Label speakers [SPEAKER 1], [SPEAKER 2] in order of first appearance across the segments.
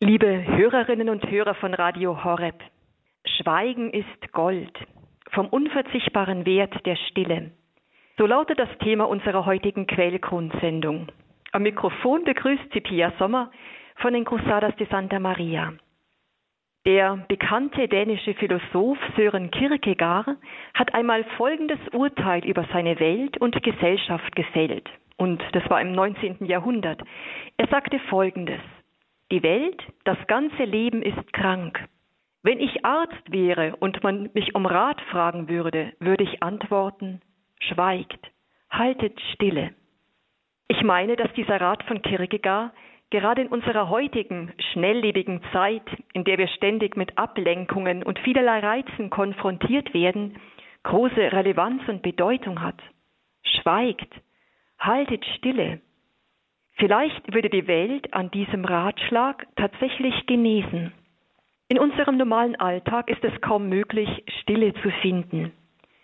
[SPEAKER 1] Liebe Hörerinnen und Hörer von Radio Horeb, Schweigen ist Gold, vom unverzichtbaren Wert der Stille. So lautet das Thema unserer heutigen Quellgrundsendung. Am Mikrofon begrüßt sie Pia Sommer von den Cruzadas de Santa Maria. Der bekannte dänische Philosoph Sören Kierkegaard hat einmal folgendes Urteil über seine Welt und Gesellschaft gefällt. Und das war im 19. Jahrhundert. Er sagte folgendes. Die Welt, das ganze Leben ist krank. Wenn ich Arzt wäre und man mich um Rat fragen würde, würde ich antworten, schweigt, haltet stille. Ich meine, dass dieser Rat von Kierkegaard gerade in unserer heutigen, schnelllebigen Zeit, in der wir ständig mit Ablenkungen und vielerlei Reizen konfrontiert werden, große Relevanz und Bedeutung hat. Schweigt, haltet stille. Vielleicht würde die Welt an diesem Ratschlag tatsächlich genesen. In unserem normalen Alltag ist es kaum möglich, Stille zu finden.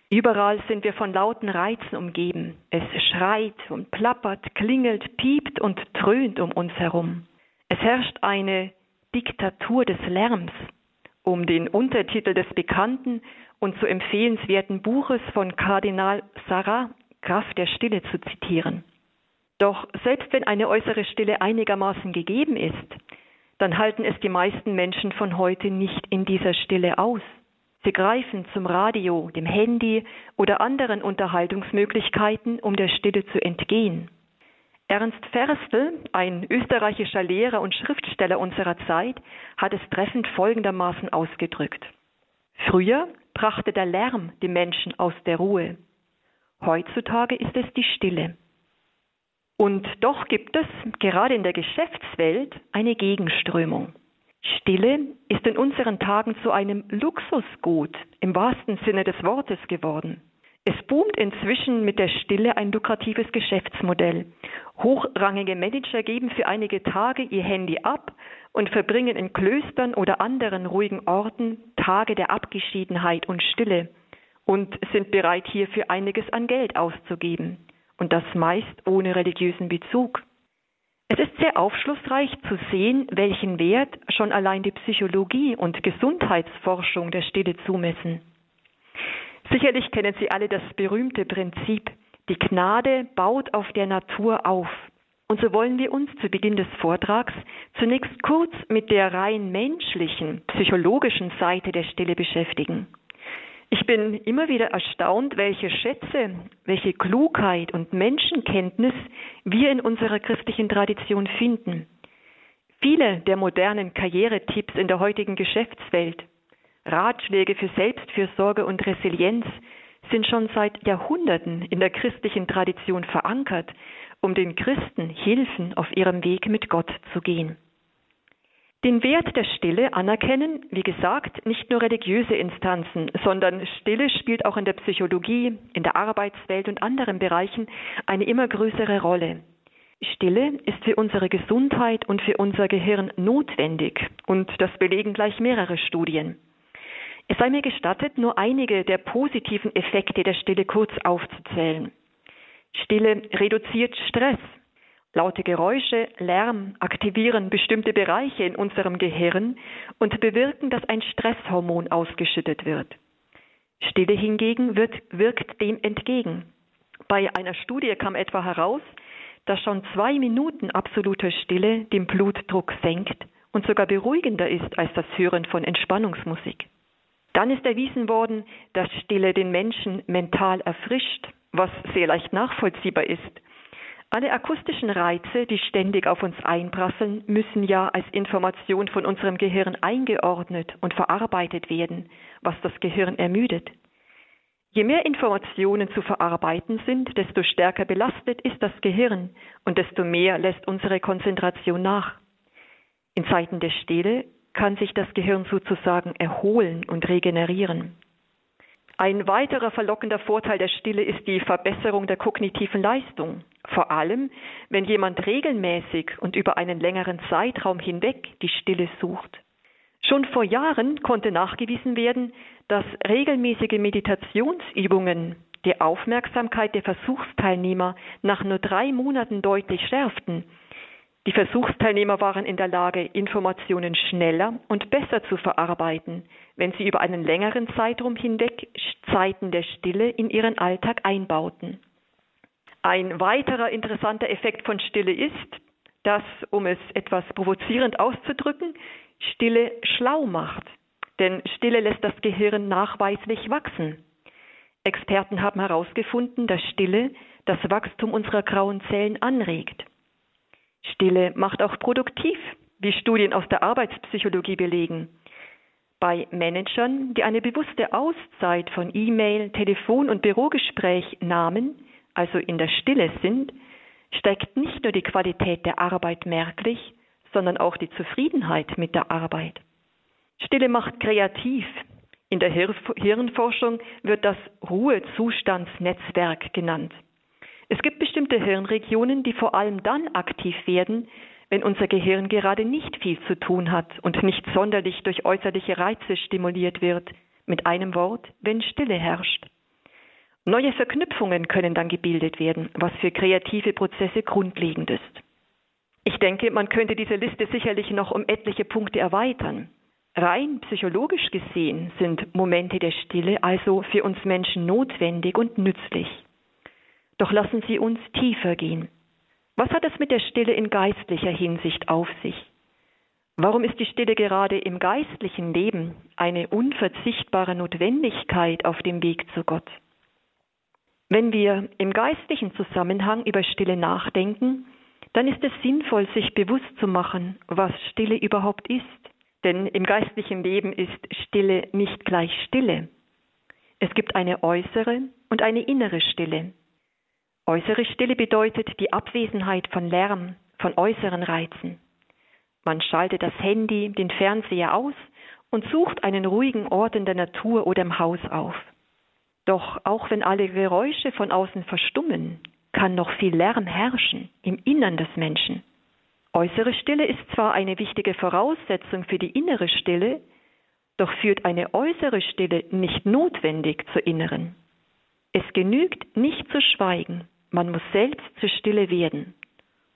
[SPEAKER 1] Überall sind wir von lauten Reizen umgeben. Es schreit und plappert, klingelt, piept und dröhnt um uns herum. Es herrscht eine Diktatur des Lärms, um den Untertitel des bekannten und so empfehlenswerten Buches von Kardinal Sarah Kraft der Stille zu zitieren. Doch selbst wenn eine äußere Stille einigermaßen gegeben ist, dann halten es die meisten Menschen von heute nicht in dieser Stille aus. Sie greifen zum Radio, dem Handy oder anderen Unterhaltungsmöglichkeiten, um der Stille zu entgehen. Ernst Ferstel, ein österreichischer Lehrer und Schriftsteller unserer Zeit, hat es treffend folgendermaßen ausgedrückt. Früher brachte der Lärm die Menschen aus der Ruhe. Heutzutage ist es die Stille. Und doch gibt es gerade in der Geschäftswelt eine Gegenströmung. Stille ist in unseren Tagen zu einem Luxusgut im wahrsten Sinne des Wortes geworden. Es boomt inzwischen mit der Stille ein lukratives Geschäftsmodell. Hochrangige Manager geben für einige Tage ihr Handy ab und verbringen in Klöstern oder anderen ruhigen Orten Tage der Abgeschiedenheit und Stille und sind bereit, hierfür einiges an Geld auszugeben und das meist ohne religiösen Bezug. Es ist sehr aufschlussreich zu sehen, welchen Wert schon allein die Psychologie und Gesundheitsforschung der Stille zumessen. Sicherlich kennen Sie alle das berühmte Prinzip, die Gnade baut auf der Natur auf. Und so wollen wir uns zu Beginn des Vortrags zunächst kurz mit der rein menschlichen, psychologischen Seite der Stille beschäftigen. Ich bin immer wieder erstaunt, welche Schätze, welche Klugheit und Menschenkenntnis wir in unserer christlichen Tradition finden. Viele der modernen Karrieretipps in der heutigen Geschäftswelt, Ratschläge für Selbstfürsorge und Resilienz sind schon seit Jahrhunderten in der christlichen Tradition verankert, um den Christen Hilfen auf ihrem Weg mit Gott zu gehen. Den Wert der Stille anerkennen, wie gesagt, nicht nur religiöse Instanzen, sondern Stille spielt auch in der Psychologie, in der Arbeitswelt und anderen Bereichen eine immer größere Rolle. Stille ist für unsere Gesundheit und für unser Gehirn notwendig und das belegen gleich mehrere Studien. Es sei mir gestattet, nur einige der positiven Effekte der Stille kurz aufzuzählen. Stille reduziert Stress, Laute Geräusche, Lärm aktivieren bestimmte Bereiche in unserem Gehirn und bewirken, dass ein Stresshormon ausgeschüttet wird. Stille hingegen wird, wirkt dem entgegen. Bei einer Studie kam etwa heraus, dass schon zwei Minuten absoluter Stille den Blutdruck senkt und sogar beruhigender ist als das Hören von Entspannungsmusik. Dann ist erwiesen worden, dass Stille den Menschen mental erfrischt, was sehr leicht nachvollziehbar ist alle akustischen Reize, die ständig auf uns einprasseln, müssen ja als Information von unserem Gehirn eingeordnet und verarbeitet werden, was das Gehirn ermüdet. Je mehr Informationen zu verarbeiten sind, desto stärker belastet ist das Gehirn und desto mehr lässt unsere Konzentration nach. In Zeiten der Stille kann sich das Gehirn sozusagen erholen und regenerieren. Ein weiterer verlockender Vorteil der Stille ist die Verbesserung der kognitiven Leistung. Vor allem, wenn jemand regelmäßig und über einen längeren Zeitraum hinweg die Stille sucht. Schon vor Jahren konnte nachgewiesen werden, dass regelmäßige Meditationsübungen die Aufmerksamkeit der Versuchsteilnehmer nach nur drei Monaten deutlich schärften. Die Versuchsteilnehmer waren in der Lage, Informationen schneller und besser zu verarbeiten, wenn sie über einen längeren Zeitraum hinweg Zeiten der Stille in ihren Alltag einbauten. Ein weiterer interessanter Effekt von Stille ist, dass, um es etwas provozierend auszudrücken, Stille schlau macht. Denn Stille lässt das Gehirn nachweislich wachsen. Experten haben herausgefunden, dass Stille das Wachstum unserer grauen Zellen anregt. Stille macht auch produktiv, wie Studien aus der Arbeitspsychologie belegen. Bei Managern, die eine bewusste Auszeit von E-Mail, Telefon und Bürogespräch nahmen, also in der Stille sind, steigt nicht nur die Qualität der Arbeit merklich, sondern auch die Zufriedenheit mit der Arbeit. Stille macht kreativ. In der Hirnforschung wird das Ruhezustandsnetzwerk genannt. Es gibt bestimmte Hirnregionen, die vor allem dann aktiv werden, wenn unser Gehirn gerade nicht viel zu tun hat und nicht sonderlich durch äußerliche Reize stimuliert wird. Mit einem Wort, wenn Stille herrscht. Neue Verknüpfungen können dann gebildet werden, was für kreative Prozesse grundlegend ist. Ich denke, man könnte diese Liste sicherlich noch um etliche Punkte erweitern. Rein psychologisch gesehen sind Momente der Stille also für uns Menschen notwendig und nützlich. Doch lassen Sie uns tiefer gehen. Was hat es mit der Stille in geistlicher Hinsicht auf sich? Warum ist die Stille gerade im geistlichen Leben eine unverzichtbare Notwendigkeit auf dem Weg zu Gott? Wenn wir im geistlichen Zusammenhang über Stille nachdenken, dann ist es sinnvoll, sich bewusst zu machen, was Stille überhaupt ist. Denn im geistlichen Leben ist Stille nicht gleich Stille. Es gibt eine äußere und eine innere Stille. Äußere Stille bedeutet die Abwesenheit von Lärm, von äußeren Reizen. Man schaltet das Handy, den Fernseher aus und sucht einen ruhigen Ort in der Natur oder im Haus auf. Doch auch wenn alle Geräusche von außen verstummen, kann noch viel Lärm herrschen im Innern des Menschen. Äußere Stille ist zwar eine wichtige Voraussetzung für die innere Stille, doch führt eine äußere Stille nicht notwendig zur inneren. Es genügt nicht zu schweigen, man muss selbst zur Stille werden.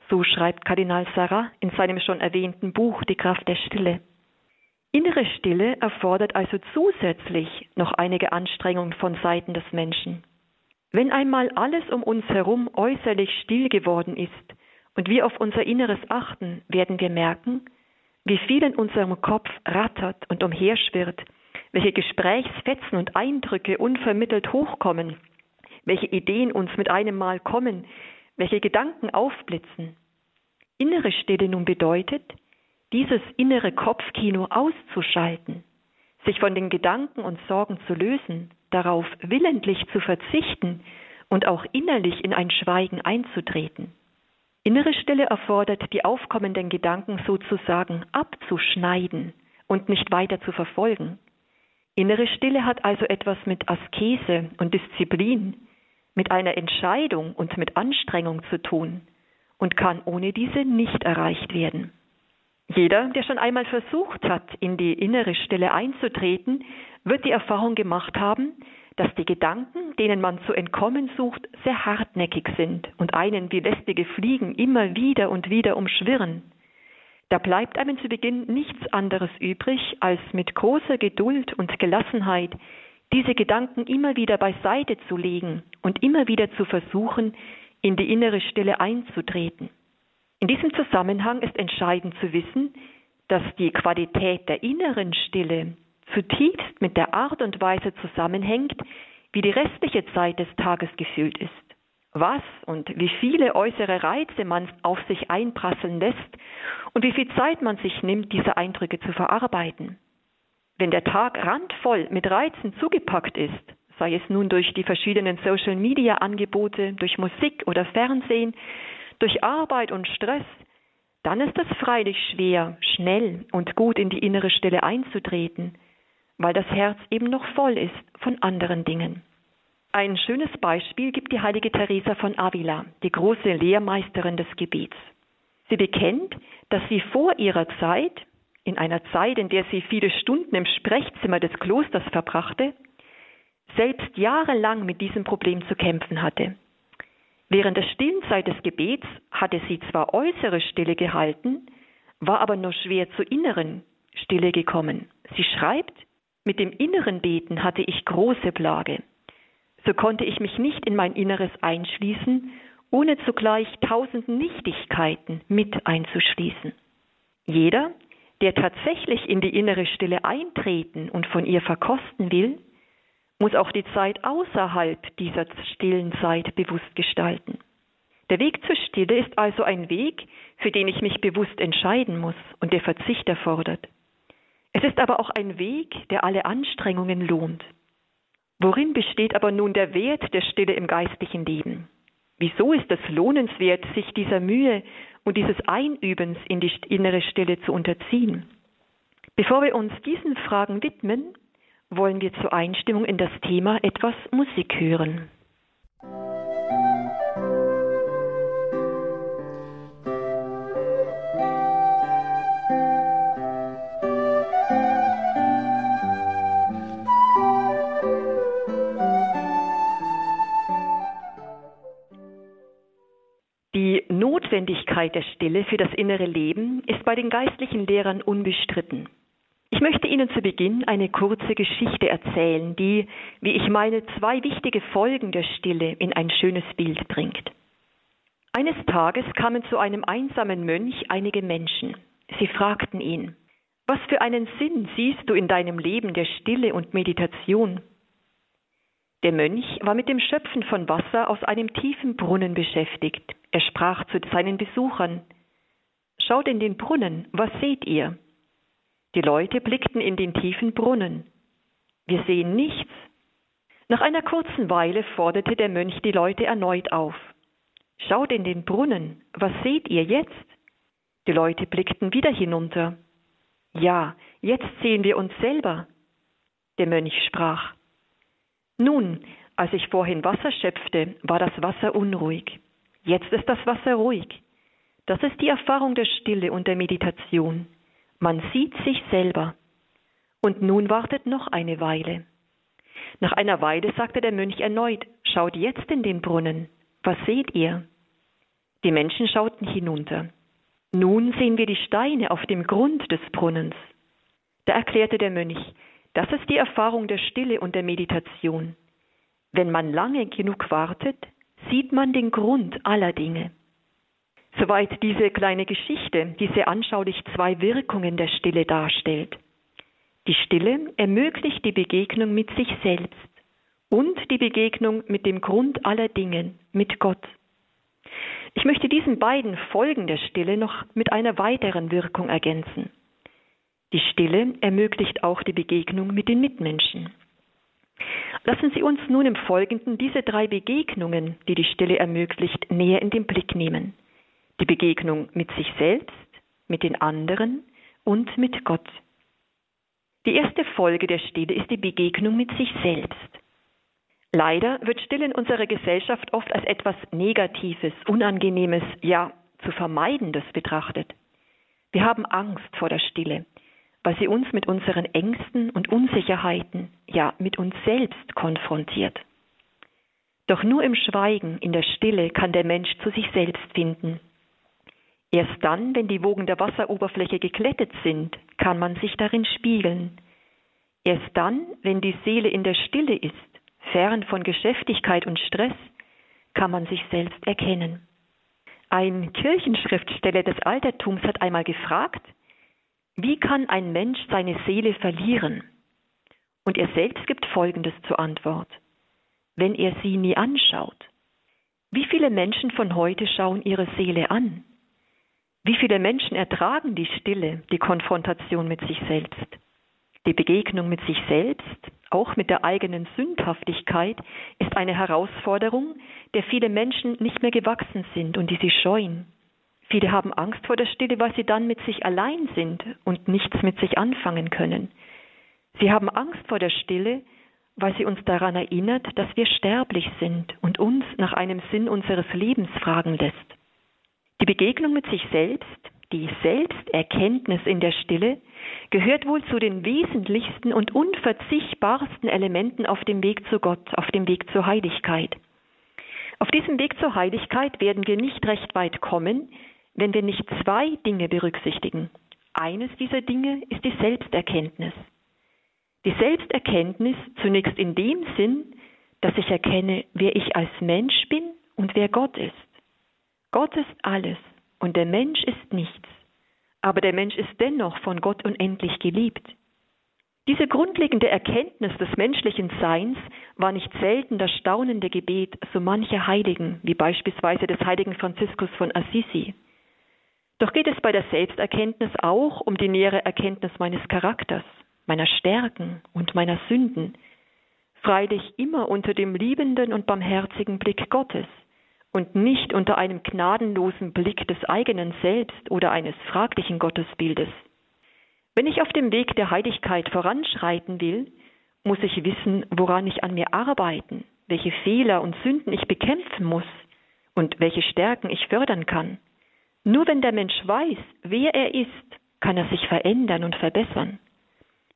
[SPEAKER 1] So schreibt Kardinal Sarah in seinem schon erwähnten Buch Die Kraft der Stille. Innere Stille erfordert also zusätzlich noch einige Anstrengung von Seiten des Menschen. Wenn einmal alles um uns herum äußerlich still geworden ist und wir auf unser Inneres achten, werden wir merken, wie viel in unserem Kopf rattert und umherschwirrt, welche Gesprächsfetzen und Eindrücke unvermittelt hochkommen welche Ideen uns mit einem Mal kommen, welche Gedanken aufblitzen. Innere Stille nun bedeutet, dieses innere Kopfkino auszuschalten, sich von den Gedanken und Sorgen zu lösen, darauf willentlich zu verzichten und auch innerlich in ein Schweigen einzutreten. Innere Stille erfordert, die aufkommenden Gedanken sozusagen abzuschneiden und nicht weiter zu verfolgen. Innere Stille hat also etwas mit Askese und Disziplin, mit einer Entscheidung und mit Anstrengung zu tun und kann ohne diese nicht erreicht werden. Jeder, der schon einmal versucht hat, in die innere Stille einzutreten, wird die Erfahrung gemacht haben, dass die Gedanken, denen man zu entkommen sucht, sehr hartnäckig sind und einen wie lästige Fliegen immer wieder und wieder umschwirren. Da bleibt einem zu Beginn nichts anderes übrig, als mit großer Geduld und Gelassenheit diese Gedanken immer wieder beiseite zu legen und immer wieder zu versuchen, in die innere Stille einzutreten. In diesem Zusammenhang ist entscheidend zu wissen, dass die Qualität der inneren Stille zutiefst mit der Art und Weise zusammenhängt, wie die restliche Zeit des Tages gefüllt ist. Was und wie viele äußere Reize man auf sich einprasseln lässt und wie viel Zeit man sich nimmt, diese Eindrücke zu verarbeiten. Wenn der Tag randvoll mit Reizen zugepackt ist, sei es nun durch die verschiedenen Social-Media-Angebote, durch Musik oder Fernsehen, durch Arbeit und Stress, dann ist es freilich schwer, schnell und gut in die innere Stille einzutreten, weil das Herz eben noch voll ist von anderen Dingen. Ein schönes Beispiel gibt die heilige Teresa von Avila, die große Lehrmeisterin des Gebets. Sie bekennt, dass sie vor ihrer Zeit, in einer Zeit, in der sie viele Stunden im Sprechzimmer des Klosters verbrachte, selbst jahrelang mit diesem Problem zu kämpfen hatte. Während der stillen Zeit des Gebets hatte sie zwar äußere Stille gehalten, war aber nur schwer zur inneren Stille gekommen. Sie schreibt, mit dem inneren Beten hatte ich große Plage. So konnte ich mich nicht in mein Inneres einschließen, ohne zugleich tausend Nichtigkeiten mit einzuschließen. Jeder, der tatsächlich in die innere Stille eintreten und von ihr verkosten will, muss auch die Zeit außerhalb dieser stillen Zeit bewusst gestalten. Der Weg zur Stille ist also ein Weg, für den ich mich bewusst entscheiden muss und der Verzicht erfordert. Es ist aber auch ein Weg, der alle Anstrengungen lohnt. Worin besteht aber nun der Wert der Stille im geistlichen Leben? Wieso ist es lohnenswert, sich dieser Mühe und dieses Einübens in die innere Stille zu unterziehen? Bevor wir uns diesen Fragen widmen, wollen wir zur Einstimmung in das Thema etwas Musik hören. Notwendigkeit der Stille für das innere Leben ist bei den geistlichen Lehrern unbestritten. Ich möchte Ihnen zu Beginn eine kurze Geschichte erzählen, die, wie ich meine, zwei wichtige Folgen der Stille in ein schönes Bild bringt. Eines Tages kamen zu einem einsamen Mönch einige Menschen. Sie fragten ihn, was für einen Sinn siehst du in deinem Leben der Stille und Meditation? Der Mönch war mit dem Schöpfen von Wasser aus einem tiefen Brunnen beschäftigt. Er sprach zu seinen Besuchern, Schaut in den Brunnen, was seht ihr? Die Leute blickten in den tiefen Brunnen. Wir sehen nichts. Nach einer kurzen Weile forderte der Mönch die Leute erneut auf. Schaut in den Brunnen, was seht ihr jetzt? Die Leute blickten wieder hinunter. Ja, jetzt sehen wir uns selber. Der Mönch sprach. Nun, als ich vorhin Wasser schöpfte, war das Wasser unruhig. Jetzt ist das Wasser ruhig. Das ist die Erfahrung der Stille und der Meditation. Man sieht sich selber. Und nun wartet noch eine Weile. Nach einer Weile sagte der Mönch erneut, schaut jetzt in den Brunnen. Was seht ihr? Die Menschen schauten hinunter. Nun sehen wir die Steine auf dem Grund des Brunnens. Da erklärte der Mönch, das ist die Erfahrung der Stille und der Meditation. Wenn man lange genug wartet, sieht man den Grund aller Dinge. Soweit diese kleine Geschichte, die sehr anschaulich zwei Wirkungen der Stille darstellt. Die Stille ermöglicht die Begegnung mit sich selbst und die Begegnung mit dem Grund aller Dinge, mit Gott. Ich möchte diesen beiden Folgen der Stille noch mit einer weiteren Wirkung ergänzen. Die Stille ermöglicht auch die Begegnung mit den Mitmenschen. Lassen Sie uns nun im Folgenden diese drei Begegnungen, die die Stille ermöglicht, näher in den Blick nehmen die Begegnung mit sich selbst, mit den anderen und mit Gott. Die erste Folge der Stille ist die Begegnung mit sich selbst. Leider wird Stille in unserer Gesellschaft oft als etwas Negatives, Unangenehmes, ja zu Vermeidendes betrachtet. Wir haben Angst vor der Stille, weil sie uns mit unseren Ängsten und Unsicherheiten, ja mit uns selbst konfrontiert. Doch nur im Schweigen, in der Stille kann der Mensch zu sich selbst finden Erst dann, wenn die Wogen der Wasseroberfläche geklettet sind, kann man sich darin spiegeln. Erst dann, wenn die Seele in der Stille ist, fern von Geschäftigkeit und Stress, kann man sich selbst erkennen. Ein Kirchenschriftsteller des Altertums hat einmal gefragt, wie kann ein Mensch seine Seele verlieren? Und er selbst gibt Folgendes zur Antwort. Wenn er sie nie anschaut. Wie viele Menschen von heute schauen ihre Seele an? Wie viele Menschen ertragen die Stille, die Konfrontation mit sich selbst? Die Begegnung mit sich selbst, auch mit der eigenen Sündhaftigkeit, ist eine Herausforderung, der viele Menschen nicht mehr gewachsen sind und die sie scheuen. Viele haben Angst vor der Stille, weil sie dann mit sich allein sind und nichts mit sich anfangen können. Sie haben Angst vor der Stille, weil sie uns daran erinnert, dass wir sterblich sind und uns nach einem Sinn unseres Lebens fragen lässt. Die Begegnung mit sich selbst, die Selbsterkenntnis in der Stille, gehört wohl zu den wesentlichsten und unverzichtbarsten Elementen auf dem Weg zu Gott, auf dem Weg zur Heiligkeit. Auf diesem Weg zur Heiligkeit werden wir nicht recht weit kommen, wenn wir nicht zwei Dinge berücksichtigen. Eines dieser Dinge ist die Selbsterkenntnis. Die Selbsterkenntnis zunächst in dem Sinn, dass ich erkenne, wer ich als Mensch bin und wer Gott ist. Gott ist alles und der Mensch ist nichts. Aber der Mensch ist dennoch von Gott unendlich geliebt. Diese grundlegende Erkenntnis des menschlichen Seins war nicht selten das staunende Gebet so mancher Heiligen, wie beispielsweise des heiligen Franziskus von Assisi. Doch geht es bei der Selbsterkenntnis auch um die nähere Erkenntnis meines Charakters, meiner Stärken und meiner Sünden, freilich immer unter dem liebenden und barmherzigen Blick Gottes und nicht unter einem gnadenlosen Blick des eigenen Selbst oder eines fraglichen Gottesbildes. Wenn ich auf dem Weg der Heiligkeit voranschreiten will, muss ich wissen, woran ich an mir arbeiten, welche Fehler und Sünden ich bekämpfen muss und welche Stärken ich fördern kann. Nur wenn der Mensch weiß, wer er ist, kann er sich verändern und verbessern.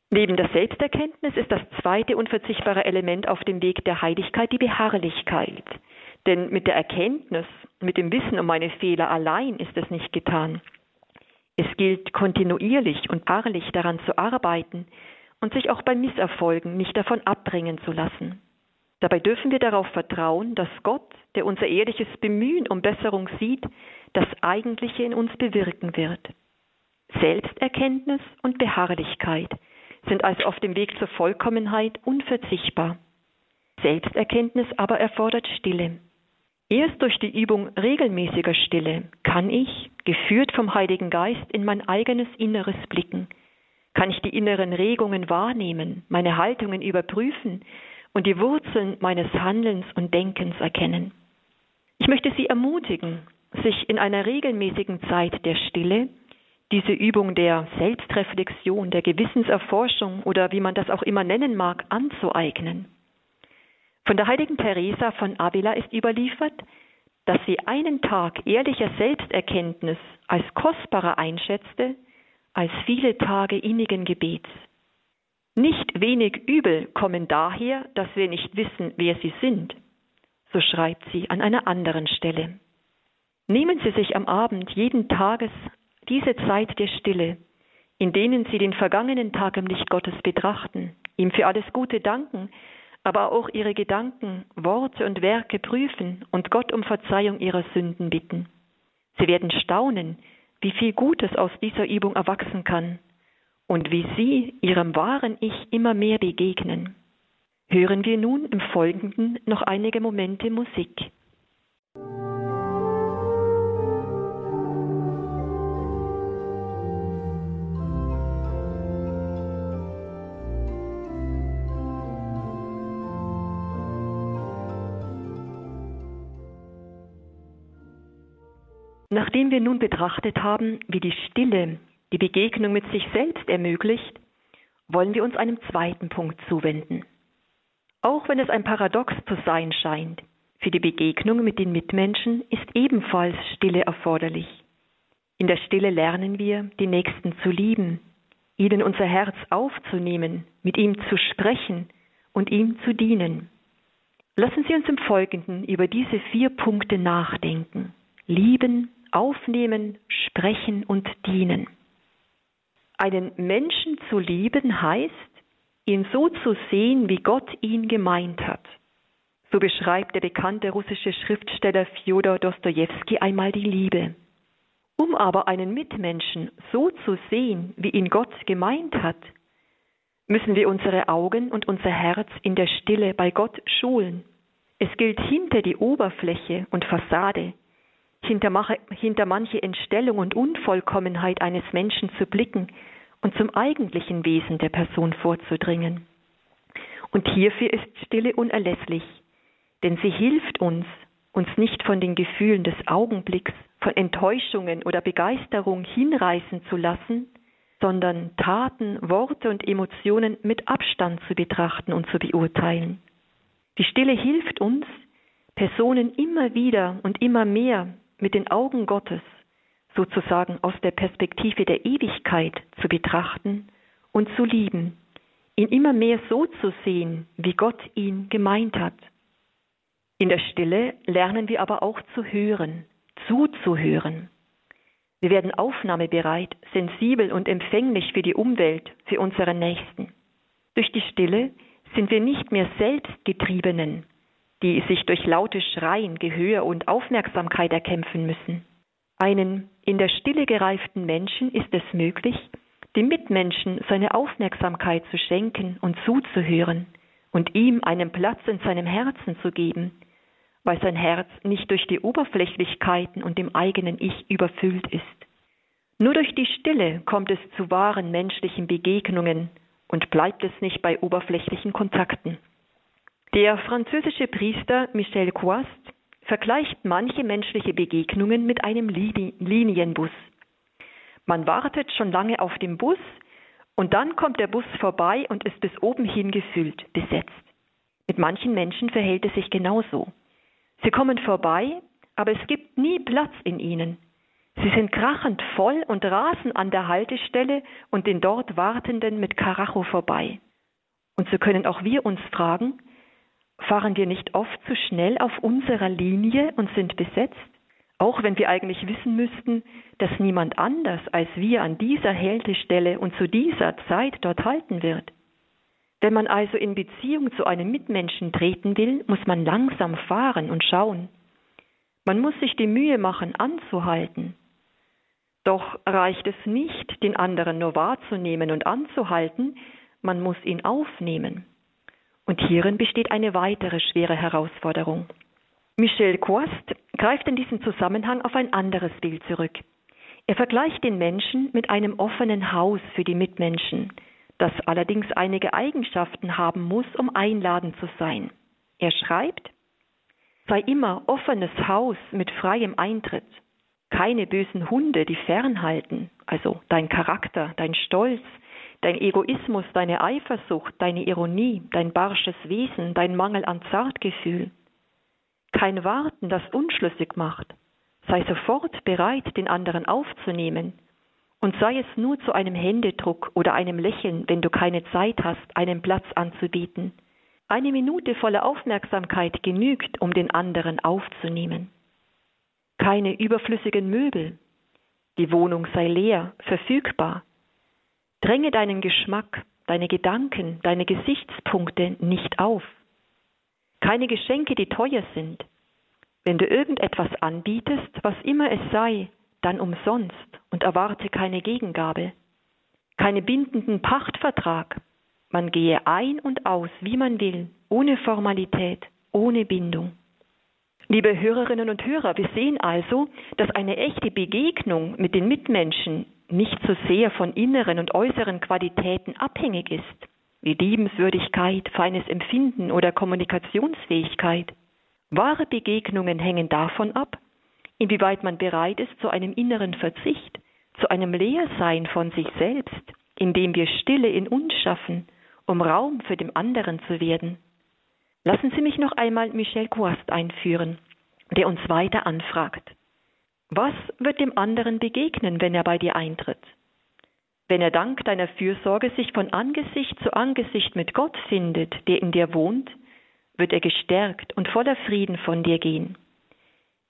[SPEAKER 1] Neben der Selbsterkenntnis ist das zweite unverzichtbare Element auf dem Weg der Heiligkeit die Beharrlichkeit. Denn mit der Erkenntnis, mit dem Wissen um meine Fehler allein ist es nicht getan. Es gilt kontinuierlich und beharrlich daran zu arbeiten und sich auch bei Misserfolgen nicht davon abbringen zu lassen. Dabei dürfen wir darauf vertrauen, dass Gott, der unser ehrliches Bemühen um Besserung sieht, das Eigentliche in uns bewirken wird. Selbsterkenntnis und Beharrlichkeit sind also auf dem Weg zur Vollkommenheit unverzichtbar. Selbsterkenntnis aber erfordert Stille. Erst durch die Übung regelmäßiger Stille kann ich, geführt vom Heiligen Geist, in mein eigenes Inneres blicken, kann ich die inneren Regungen wahrnehmen, meine Haltungen überprüfen und die Wurzeln meines Handelns und Denkens erkennen. Ich möchte Sie ermutigen, sich in einer regelmäßigen Zeit der Stille diese Übung der Selbstreflexion, der Gewissenserforschung oder wie man das auch immer nennen mag, anzueignen. Von der heiligen Teresa von Avila ist überliefert, dass sie einen Tag ehrlicher Selbsterkenntnis als kostbarer einschätzte als viele Tage innigen Gebets. Nicht wenig Übel kommen daher, dass wir nicht wissen, wer sie sind, so schreibt sie an einer anderen Stelle. Nehmen Sie sich am Abend jeden Tages diese Zeit der Stille, in denen Sie den vergangenen Tag im Licht Gottes betrachten, ihm für alles Gute danken, aber auch Ihre Gedanken, Worte und Werke prüfen und Gott um Verzeihung Ihrer Sünden bitten. Sie werden staunen, wie viel Gutes aus dieser Übung erwachsen kann und wie Sie Ihrem wahren Ich immer mehr begegnen. Hören wir nun im Folgenden noch einige Momente Musik. Nachdem wir nun betrachtet haben, wie die Stille die Begegnung mit sich selbst ermöglicht, wollen wir uns einem zweiten Punkt zuwenden. Auch wenn es ein Paradox zu sein scheint, für die Begegnung mit den Mitmenschen ist ebenfalls Stille erforderlich. In der Stille lernen wir, die Nächsten zu lieben, ihnen unser Herz aufzunehmen, mit ihm zu sprechen und ihm zu dienen. Lassen Sie uns im Folgenden über diese vier Punkte nachdenken. Lieben, aufnehmen, sprechen und dienen. Einen Menschen zu lieben heißt, ihn so zu sehen, wie Gott ihn gemeint hat. So beschreibt der bekannte russische Schriftsteller Fjodor Dostojewski einmal die Liebe. Um aber einen Mitmenschen so zu sehen, wie ihn Gott gemeint hat, müssen wir unsere Augen und unser Herz in der Stille bei Gott schulen. Es gilt hinter die Oberfläche und Fassade hinter, hinter manche Entstellung und Unvollkommenheit eines Menschen zu blicken und zum eigentlichen Wesen der Person vorzudringen. Und hierfür ist Stille unerlässlich, denn sie hilft uns, uns nicht von den Gefühlen des Augenblicks, von Enttäuschungen oder Begeisterung hinreißen zu lassen, sondern Taten, Worte und Emotionen mit Abstand zu betrachten und zu beurteilen. Die Stille hilft uns, Personen immer wieder und immer mehr mit den Augen Gottes sozusagen aus der Perspektive der Ewigkeit zu betrachten und zu lieben, ihn immer mehr so zu sehen, wie Gott ihn gemeint hat. In der Stille lernen wir aber auch zu hören, zuzuhören. Wir werden aufnahmebereit, sensibel und empfänglich für die Umwelt, für unseren Nächsten. Durch die Stille sind wir nicht mehr Selbstgetriebenen, die sich durch laute Schreien Gehör und Aufmerksamkeit erkämpfen müssen. Einen in der Stille gereiften Menschen ist es möglich, dem Mitmenschen seine Aufmerksamkeit zu schenken und zuzuhören und ihm einen Platz in seinem Herzen zu geben, weil sein Herz nicht durch die Oberflächlichkeiten und dem eigenen Ich überfüllt ist. Nur durch die Stille kommt es zu wahren menschlichen Begegnungen und bleibt es nicht bei oberflächlichen Kontakten. Der französische Priester Michel Coast vergleicht manche menschliche Begegnungen mit einem Linienbus. Man wartet schon lange auf den Bus und dann kommt der Bus vorbei und ist bis oben hin gefüllt, besetzt. Mit manchen Menschen verhält es sich genauso. Sie kommen vorbei, aber es gibt nie Platz in ihnen. Sie sind krachend voll und rasen an der Haltestelle und den dort Wartenden mit Karacho vorbei. Und so können auch wir uns fragen, fahren wir nicht oft zu schnell auf unserer Linie und sind besetzt? Auch wenn wir eigentlich wissen müssten, dass niemand anders als wir an dieser Haltestelle und zu dieser Zeit dort halten wird. Wenn man also in Beziehung zu einem Mitmenschen treten will, muss man langsam fahren und schauen. Man muss sich die Mühe machen, anzuhalten. Doch reicht es nicht, den anderen nur wahrzunehmen und anzuhalten, man muss ihn aufnehmen. Und hierin besteht eine weitere schwere Herausforderung. Michel Coast greift in diesem Zusammenhang auf ein anderes Bild zurück. Er vergleicht den Menschen mit einem offenen Haus für die Mitmenschen, das allerdings einige Eigenschaften haben muss, um einladend zu sein. Er schreibt, sei immer offenes Haus mit freiem Eintritt, keine bösen Hunde, die fernhalten, also dein Charakter, dein Stolz, dein Egoismus, deine Eifersucht, deine Ironie, dein barsches Wesen, dein Mangel an Zartgefühl. Kein Warten, das unschlüssig macht. Sei sofort bereit, den anderen aufzunehmen und sei es nur zu einem Händedruck oder einem Lächeln, wenn du keine Zeit hast, einen Platz anzubieten. Eine Minute voller Aufmerksamkeit genügt, um den anderen aufzunehmen. Keine überflüssigen Möbel. Die Wohnung sei leer, verfügbar. Dränge deinen Geschmack, deine Gedanken, deine Gesichtspunkte nicht auf. Keine Geschenke, die teuer sind. Wenn du irgendetwas anbietest, was immer es sei, dann umsonst und erwarte keine Gegengabe. Keine bindenden Pachtvertrag. Man gehe ein und aus, wie man will, ohne Formalität, ohne Bindung. Liebe Hörerinnen und Hörer, wir sehen also, dass eine echte Begegnung mit den Mitmenschen nicht so sehr von inneren und äußeren Qualitäten abhängig ist, wie Liebenswürdigkeit, feines Empfinden oder Kommunikationsfähigkeit. Wahre Begegnungen hängen davon ab, inwieweit man bereit ist zu einem inneren Verzicht, zu einem Leersein von sich selbst, indem wir Stille in uns schaffen, um Raum für den anderen zu werden. Lassen Sie mich noch einmal Michel Coast einführen, der uns weiter anfragt. Was wird dem anderen begegnen, wenn er bei dir eintritt? Wenn er dank deiner Fürsorge sich von Angesicht zu Angesicht mit Gott findet, der in dir wohnt, wird er gestärkt und voller Frieden von dir gehen.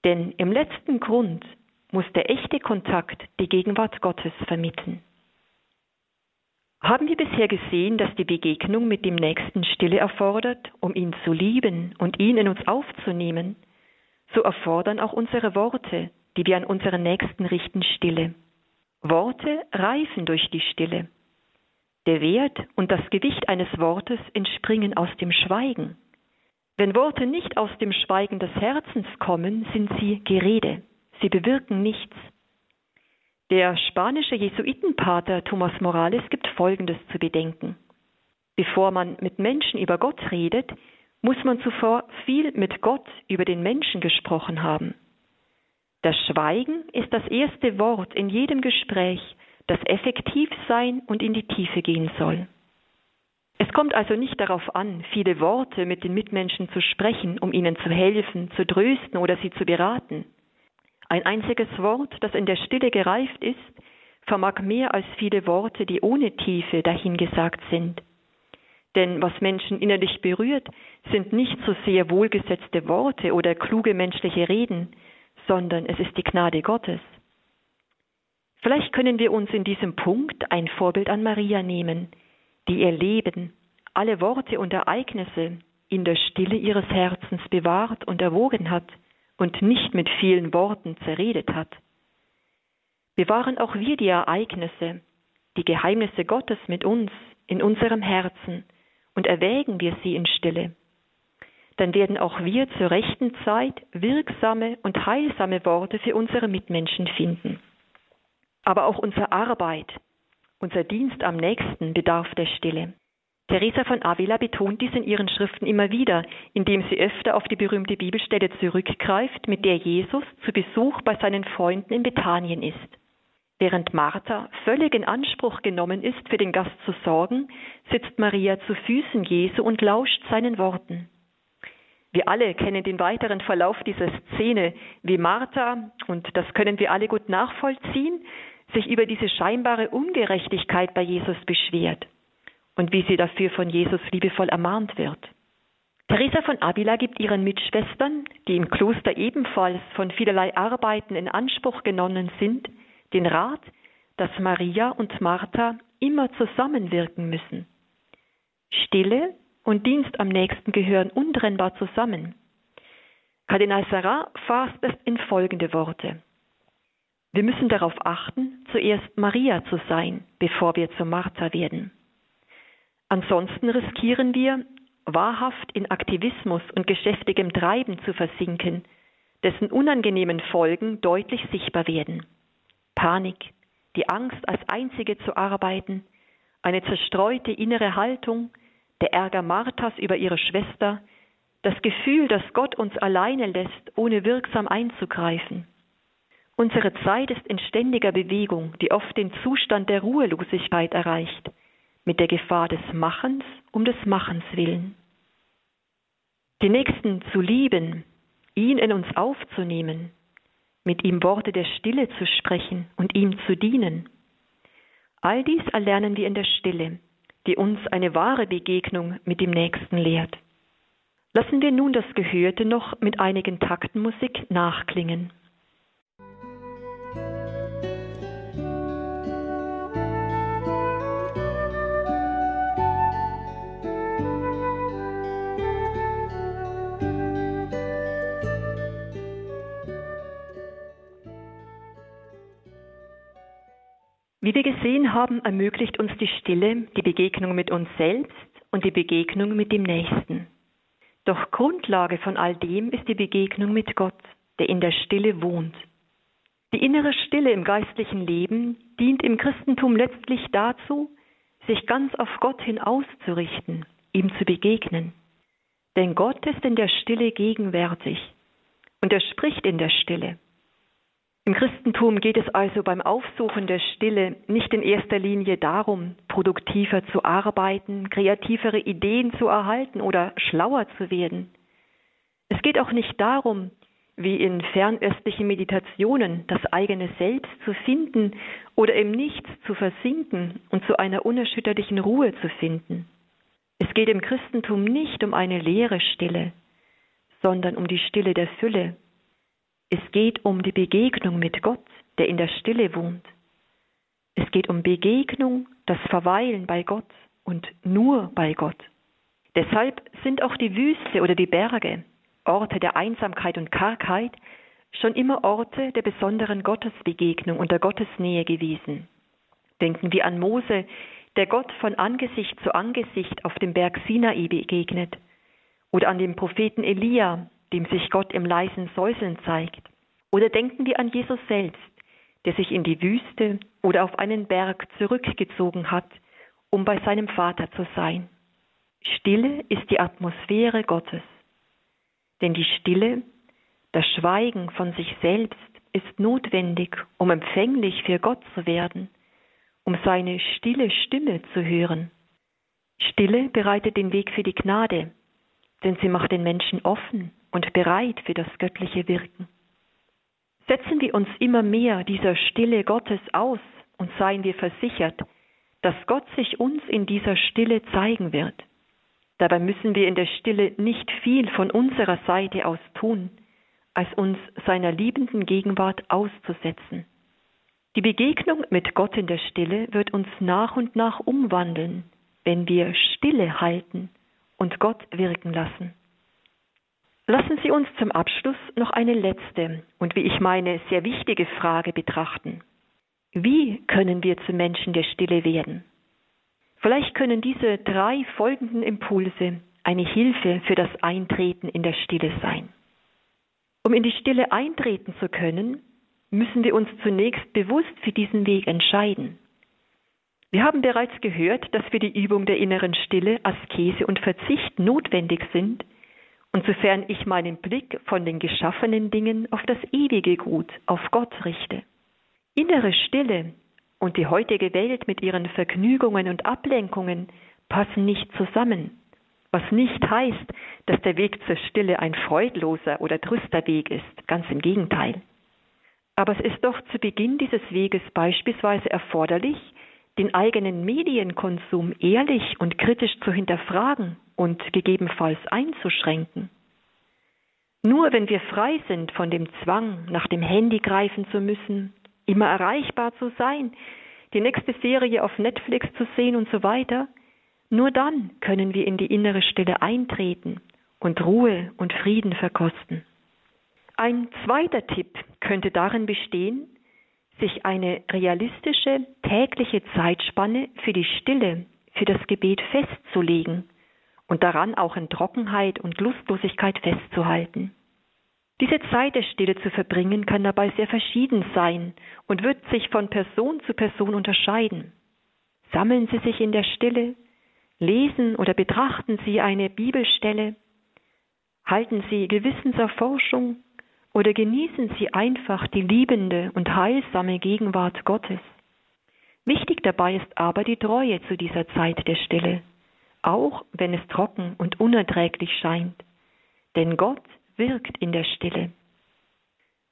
[SPEAKER 1] Denn im letzten Grund muss der echte Kontakt die Gegenwart Gottes vermitteln. Haben wir bisher gesehen, dass die Begegnung mit dem Nächsten Stille erfordert, um ihn zu lieben und ihn in uns aufzunehmen, so erfordern auch unsere Worte, die wir an unseren Nächsten richten, Stille. Worte reifen durch die Stille. Der Wert und das Gewicht eines Wortes entspringen aus dem Schweigen. Wenn Worte nicht aus dem Schweigen des Herzens kommen, sind sie Gerede. Sie bewirken nichts. Der spanische Jesuitenpater Thomas Morales gibt Folgendes zu bedenken. Bevor man mit Menschen über Gott redet, muss man zuvor viel mit Gott über den Menschen gesprochen haben. Das Schweigen ist das erste Wort in jedem Gespräch, das effektiv sein und in die Tiefe gehen soll. Es kommt also nicht darauf an, viele Worte mit den Mitmenschen zu sprechen, um ihnen zu helfen, zu trösten oder sie zu beraten. Ein einziges Wort, das in der Stille gereift ist, vermag mehr als viele Worte, die ohne Tiefe dahingesagt sind. Denn was Menschen innerlich berührt, sind nicht so sehr wohlgesetzte Worte oder kluge menschliche Reden, sondern es ist die Gnade Gottes. Vielleicht können wir uns in diesem Punkt ein Vorbild an Maria nehmen, die ihr Leben, alle Worte und Ereignisse in der Stille ihres Herzens bewahrt und erwogen hat und nicht mit vielen Worten zerredet hat. Bewahren auch wir die Ereignisse, die Geheimnisse Gottes mit uns in unserem Herzen und erwägen wir sie in Stille. Dann werden auch wir zur rechten Zeit wirksame und heilsame Worte für unsere Mitmenschen finden. Aber auch unsere Arbeit, unser Dienst am nächsten bedarf der Stille. Teresa von Avila betont dies in ihren Schriften immer wieder, indem sie öfter auf die berühmte Bibelstelle zurückgreift, mit der Jesus zu Besuch bei seinen Freunden in Bethanien ist. Während Martha völlig in Anspruch genommen ist, für den Gast zu sorgen, sitzt Maria zu Füßen Jesu und lauscht seinen Worten. Wir alle kennen den weiteren Verlauf dieser Szene, wie Martha, und das können wir alle gut nachvollziehen, sich über diese scheinbare Ungerechtigkeit bei Jesus beschwert und wie sie dafür von Jesus liebevoll ermahnt wird. Teresa von Avila gibt ihren Mitschwestern, die im Kloster ebenfalls von vielerlei Arbeiten in Anspruch genommen sind, den Rat, dass Maria und Martha immer zusammenwirken müssen. Stille und Dienst am nächsten gehören untrennbar zusammen. Kardinal Sarah fasst es in folgende Worte. Wir müssen darauf achten, zuerst Maria zu sein, bevor wir zu Martha werden. Ansonsten riskieren wir, wahrhaft in Aktivismus und geschäftigem Treiben zu versinken, dessen unangenehmen Folgen deutlich sichtbar werden. Panik, die Angst, als Einzige zu arbeiten, eine zerstreute innere Haltung, der Ärger Marthas über ihre Schwester, das Gefühl, dass Gott uns alleine lässt, ohne wirksam einzugreifen. Unsere Zeit ist in ständiger Bewegung, die oft den Zustand der Ruhelosigkeit erreicht, mit der Gefahr des Machens um des Machens willen. Den Nächsten zu lieben, ihn in uns aufzunehmen, mit ihm Worte der Stille zu sprechen und ihm zu dienen. All dies erlernen wir in der Stille, die uns eine wahre Begegnung mit dem Nächsten lehrt. Lassen wir nun das Gehörte noch mit einigen Takten Musik nachklingen. Wie wir gesehen haben, ermöglicht uns die Stille die Begegnung mit uns selbst und die Begegnung mit dem Nächsten. Doch Grundlage von all dem ist die Begegnung mit Gott, der in der Stille wohnt. Die innere Stille im geistlichen Leben dient im Christentum letztlich dazu, sich ganz auf Gott hin auszurichten, ihm zu begegnen. Denn Gott ist in der Stille gegenwärtig und er spricht in der Stille. Im Christentum geht es also beim Aufsuchen der Stille nicht in erster Linie darum, produktiver zu arbeiten, kreativere Ideen zu erhalten oder schlauer zu werden. Es geht auch nicht darum, wie in fernöstlichen Meditationen das eigene Selbst zu finden oder im Nichts zu versinken und zu einer unerschütterlichen Ruhe zu finden. Es geht im Christentum nicht um eine leere Stille, sondern um die Stille der Fülle, es geht um die Begegnung mit Gott, der in der Stille wohnt. Es geht um Begegnung, das Verweilen bei Gott und nur bei Gott. Deshalb sind auch die Wüste oder die Berge, Orte der Einsamkeit und Kargheit, schon immer Orte der besonderen Gottesbegegnung und der Gottesnähe gewesen. Denken wir an Mose, der Gott von Angesicht zu Angesicht auf dem Berg Sinai begegnet, oder an den Propheten Elia, dem sich Gott im leisen Säuseln zeigt. Oder denken wir an Jesus selbst, der sich in die Wüste oder auf einen Berg zurückgezogen hat, um bei seinem Vater zu sein. Stille ist die Atmosphäre Gottes. Denn die Stille, das Schweigen von sich selbst ist notwendig, um empfänglich für Gott zu werden, um seine stille Stimme zu hören. Stille bereitet den Weg für die Gnade, denn sie macht den Menschen offen und bereit für das göttliche Wirken. Setzen wir uns immer mehr dieser Stille Gottes aus und seien wir versichert, dass Gott sich uns in dieser Stille zeigen wird. Dabei müssen wir in der Stille nicht viel von unserer Seite aus tun, als uns seiner liebenden Gegenwart auszusetzen. Die Begegnung mit Gott in der Stille wird uns nach und nach umwandeln, wenn wir Stille halten und Gott wirken lassen. Lassen Sie uns zum Abschluss noch eine letzte und wie ich meine sehr wichtige Frage betrachten. Wie können wir zu Menschen der Stille werden? Vielleicht können diese drei folgenden Impulse eine Hilfe für das Eintreten in der Stille sein. Um in die Stille eintreten zu können, müssen wir uns zunächst bewusst für diesen Weg entscheiden. Wir haben bereits gehört, dass für die Übung der inneren Stille Askese und Verzicht notwendig sind, und sofern ich meinen Blick von den geschaffenen Dingen auf das ewige Gut, auf Gott richte. Innere Stille und die heutige Welt mit ihren Vergnügungen und Ablenkungen passen nicht zusammen, was nicht heißt, dass der Weg zur Stille ein freudloser oder trüster Weg ist, ganz im Gegenteil. Aber es ist doch zu Beginn dieses Weges beispielsweise erforderlich, den eigenen Medienkonsum ehrlich und kritisch zu hinterfragen und gegebenenfalls einzuschränken. Nur wenn wir frei sind von dem Zwang, nach dem Handy greifen zu müssen, immer erreichbar zu sein, die nächste Serie auf Netflix zu sehen und so weiter, nur dann können wir in die innere Stille eintreten und Ruhe und Frieden verkosten. Ein zweiter Tipp könnte darin bestehen, sich eine realistische tägliche Zeitspanne für die Stille, für das Gebet festzulegen und daran auch in Trockenheit und Lustlosigkeit festzuhalten. Diese Zeit der Stille zu verbringen kann dabei sehr verschieden sein und wird sich von Person zu Person unterscheiden. Sammeln Sie sich in der Stille, lesen oder betrachten Sie eine Bibelstelle, halten Sie Gewissenserforschung oder genießen Sie einfach die liebende und heilsame Gegenwart Gottes. Wichtig dabei ist aber die Treue zu dieser Zeit der Stille, auch wenn es trocken und unerträglich scheint. Denn Gott wirkt in der Stille.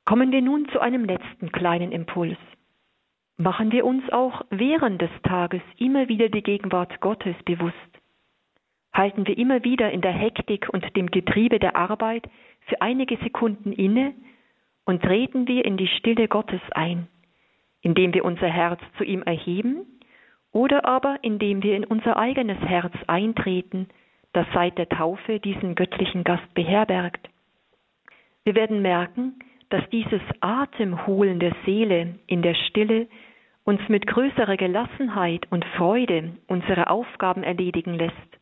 [SPEAKER 1] Kommen wir nun zu einem letzten kleinen Impuls. Machen wir uns auch während des Tages immer wieder die Gegenwart Gottes bewusst. Halten wir immer wieder in der Hektik und dem Getriebe der Arbeit für einige Sekunden inne und treten wir in die Stille Gottes ein, indem wir unser Herz zu ihm erheben oder aber indem wir in unser eigenes Herz eintreten, das seit der Taufe diesen göttlichen Gast beherbergt. Wir werden merken, dass dieses Atemholen der Seele in der Stille uns mit größerer Gelassenheit und Freude unsere Aufgaben erledigen lässt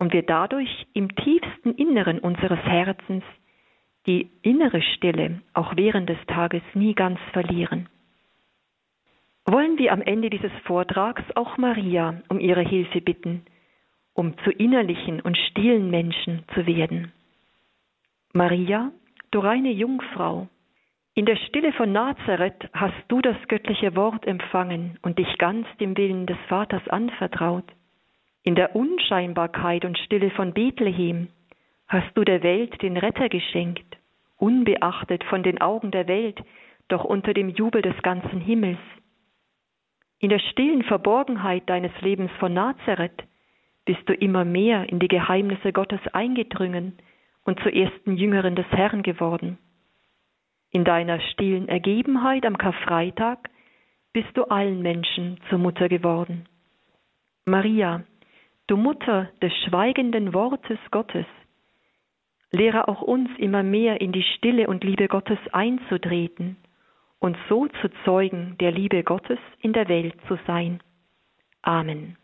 [SPEAKER 1] und wir dadurch im tiefsten Inneren unseres Herzens die innere Stille auch während des Tages nie ganz verlieren. Wollen wir am Ende dieses Vortrags auch Maria um ihre Hilfe bitten, um zu innerlichen und stillen Menschen zu werden. Maria, du reine Jungfrau, in der Stille von Nazareth hast du das göttliche Wort empfangen und dich ganz dem Willen des Vaters anvertraut. In der Unscheinbarkeit und Stille von Bethlehem hast du der Welt den Retter geschenkt, unbeachtet von den Augen der Welt, doch unter dem Jubel des ganzen Himmels. In der stillen Verborgenheit deines Lebens von Nazareth bist du immer mehr in die Geheimnisse Gottes eingedrungen und zur ersten Jüngerin des Herrn geworden. In deiner stillen Ergebenheit am Karfreitag bist du allen Menschen zur Mutter geworden. Maria, du Mutter des schweigenden Wortes Gottes, lehre auch uns immer mehr in die Stille und Liebe Gottes einzutreten und so zu Zeugen der Liebe Gottes in der Welt zu sein. Amen.